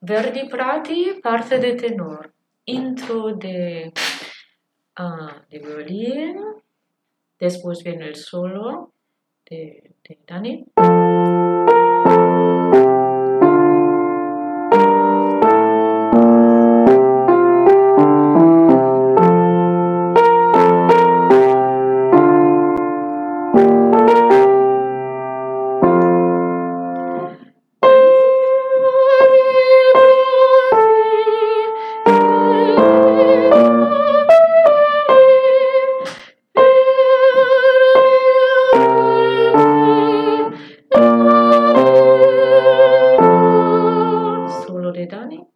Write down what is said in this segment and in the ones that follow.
Verdi Prati, parte de tenor, intro de, uh, de violín, después viene el solo de, de Dani. Solo de Dani.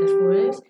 Después.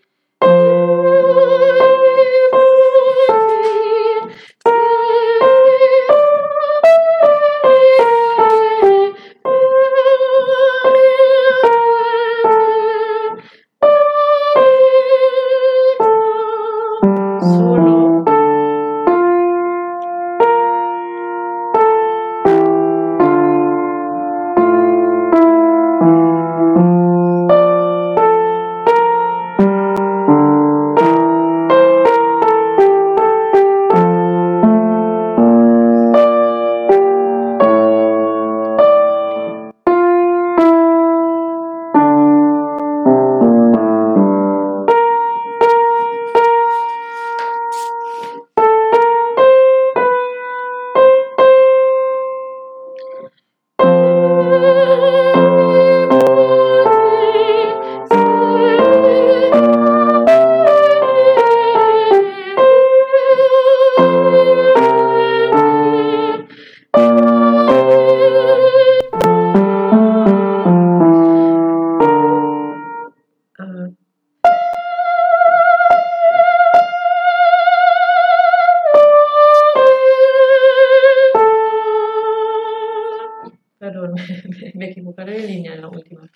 Perdón, me, equivocado de línea en la última.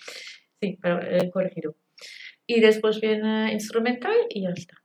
Sí, pero he corregido. Y después viene instrumental y ya está.